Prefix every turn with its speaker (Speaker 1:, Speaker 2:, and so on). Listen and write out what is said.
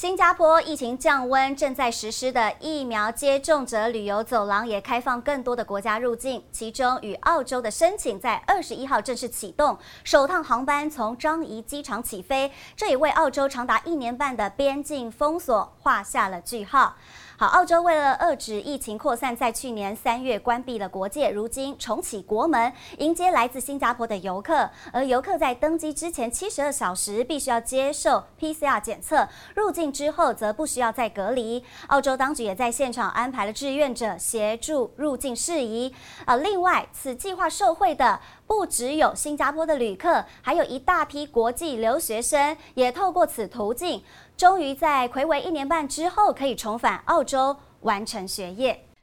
Speaker 1: 新加坡疫情降温，正在实施的疫苗接种者旅游走廊也开放更多的国家入境，其中与澳洲的申请在二十一号正式启动，首趟航班从樟宜机场起飞，这也为澳洲长达一年半的边境封锁画下了句号。好，澳洲为了遏制疫情扩散，在去年三月关闭了国界，如今重启国门，迎接来自新加坡的游客。而游客在登机之前七十二小时必须要接受 PCR 检测，入境之后则不需要再隔离。澳洲当局也在现场安排了志愿者协助入境事宜。呃，另外，此计划受惠的不只有新加坡的旅客，还有一大批国际留学生，也透过此途径。终于在魁违一年半之后，可以重返澳洲完成学业，